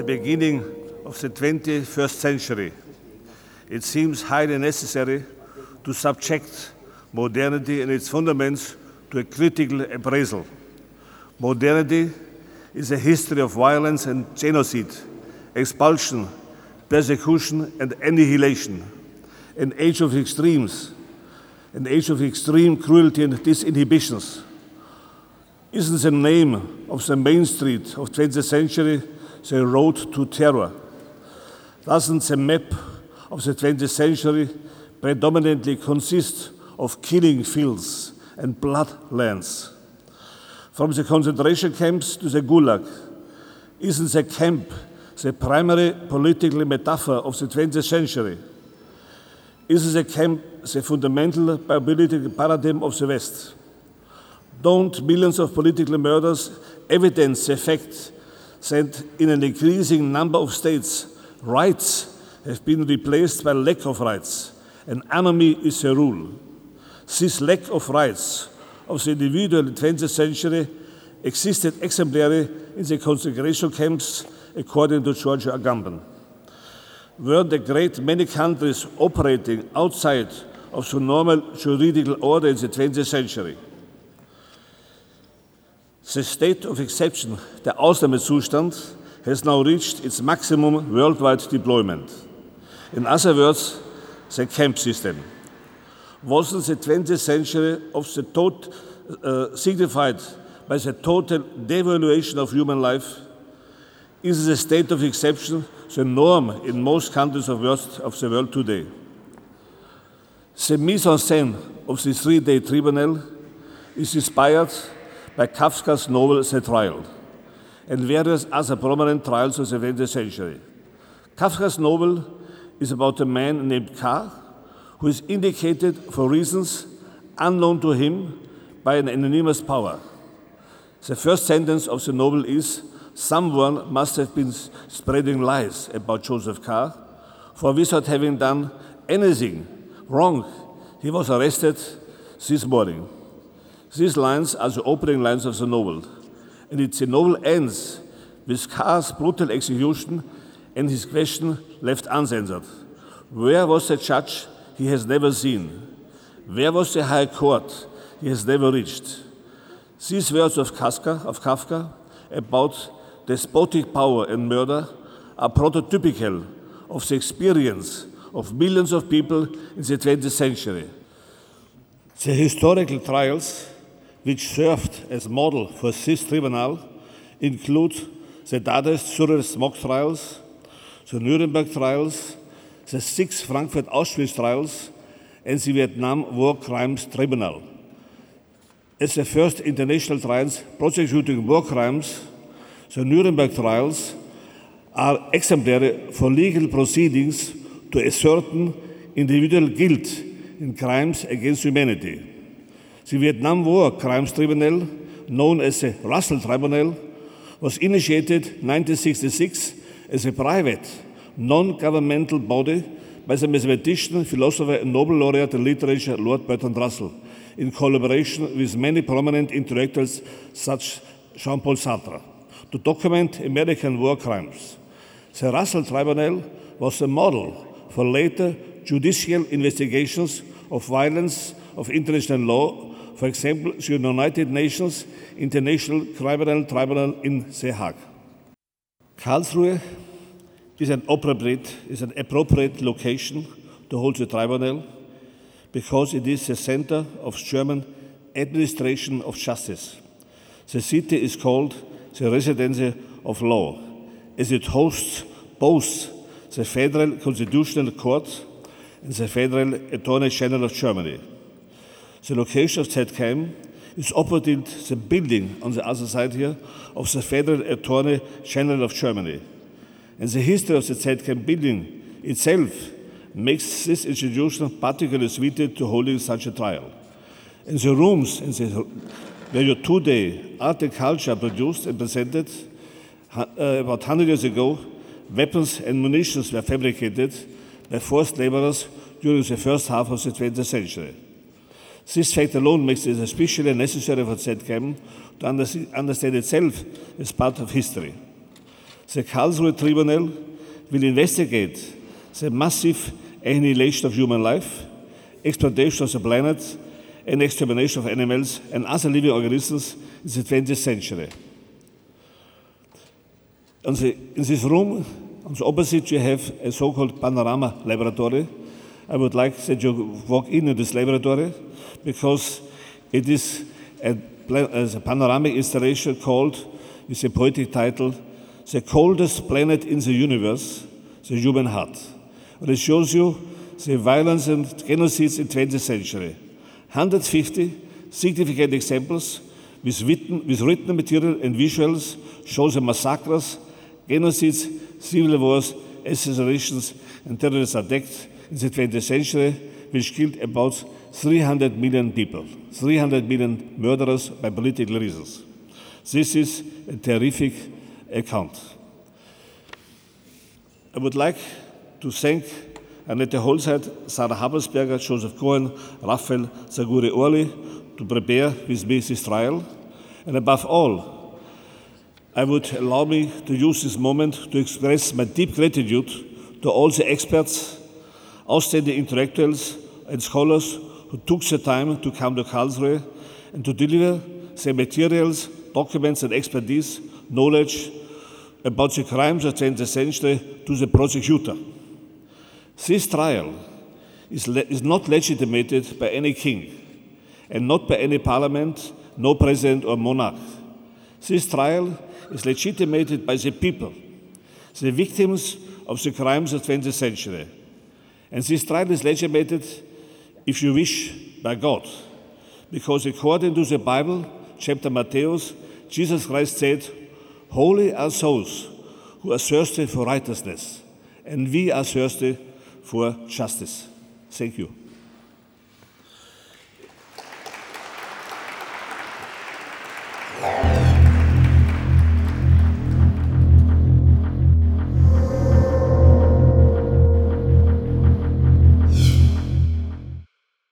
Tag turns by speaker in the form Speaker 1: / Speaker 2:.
Speaker 1: the beginning of the 21st century, it seems highly necessary to subject modernity and its fundaments to a critical appraisal. Modernity is a history of violence and genocide, expulsion, persecution, and annihilation, an age of extremes, an age of extreme cruelty and disinhibitions. Isn't the name of the main street of 20th century the road to terror? Doesn't the map of the 20th century predominantly consist of killing fields and bloodlands? From the concentration camps to the Gulag, isn't the camp the primary political metaphor of the 20th century? Isn't the camp the fundamental political paradigm of the West? Don't millions of political murders evidence the fact that in an increasing number of states, rights have been replaced by lack of rights, and anarchy is a rule? This lack of rights of the individual in the 20th century existed exemplary in the concentration camps, according to George Agamben. Were the great many countries operating outside of the normal juridical order in the 20th century? The state of exception, der Ausnahmezustand, has now reached its maximum worldwide deployment. In other words, the camp system. Wasn't the 20th century of the tot, uh, signified by the total devaluation of human life? Is the state of exception the norm in most countries of, the world today? The mise en scène of the three-day tribunal is inspired by Kafka's novel The Trial and various other prominent trials of the 20th century. Kafka's novel is about a man named K who is indicated for reasons unknown to him by an anonymous power. The first sentence of the novel is Someone must have been spreading lies about Joseph K, for without having done anything wrong, he was arrested this morning. These lines are the opening lines of the novel, and it, the novel ends with K's brutal execution and his question left uncensored. Where was the judge he has never seen? Where was the high court he has never reached? These words of Kafka, of Kafka about despotic power and murder are prototypical of the experience of millions of people in the 20th century. The historical trials which served as model for this tribunal include the Surrealist mock trials, the Nuremberg trials, the six Frankfurt Auschwitz trials, and the Vietnam War Crimes Tribunal. As the first international trials prosecuting war crimes, the Nuremberg trials are exemplary for legal proceedings to ascertain individual guilt in crimes against humanity. The Vietnam War Crimes Tribunal, known as the Russell Tribunal, was initiated in 1966 as a private, non-governmental body by the mathematician, philosopher, and Nobel laureate in literature Lord Bertrand Russell, in collaboration with many prominent intellectuals such as Jean-Paul Sartre, to document American war crimes. The Russell Tribunal was a model for later judicial investigations of violence of international law for example, the United Nations International Criminal Tribunal in The Hague. Karlsruhe is an appropriate, is an appropriate location to hold the tribunal because it is the center of German administration of justice. The city is called the residence of law, as it hosts both the Federal Constitutional Court and the Federal Attorney General of Germany. The location of ZKM is opposite the building on the other side here of the Federal Attorney General of Germany. And the history of the ZKM building itself makes this institution particularly suited to holding such a trial. In the rooms in the, where your two-day art and culture produced and presented, uh, about 100 years ago, weapons and munitions were fabricated by forced laborers during the first half of the 20th century. This fact alone makes it especially necessary for ZKM to understand itself as part of history. The Karlsruhe Tribunal will investigate the massive annihilation of human life, exploitation of the planet, and extermination of animals and other living organisms in the 20th century. In this room, on the opposite, you have a so-called panorama laboratory. I would like that you walk into this laboratory because it is a, a panoramic installation called, with a poetic title, The Coldest Planet in the Universe, the Human Heart. And it shows you the violence and genocides in 20th century. 150 significant examples with written, with written material and visuals show the massacres, genocides, civil wars, assassinations, and terrorist attacks the 20th century, which killed about 300 million people, 300 million murderers by political reasons. This is a terrific account. I would like to thank Annett Holzheid, Sarah Habersberger, Joseph Cohen, Raphael Zagury-Orly to prepare with me this trial. And above all, I would allow me to use this moment to express my deep gratitude to all the experts, outstanding intellectuals, and scholars who took the time to come to Karlsruhe and to deliver their materials, documents, and expertise, knowledge about the crimes of the 20th century to the prosecutor. This trial is, is not legitimated by any king and not by any parliament, no president or monarch. This trial is legitimated by the people, the victims of the crimes of the 20th century. And this trial is legitimated, if you wish, by God. Because according to the Bible, chapter Matthäus, Jesus Christ said, Holy are those who are thirsty for righteousness, and we are thirsty for justice. Thank you.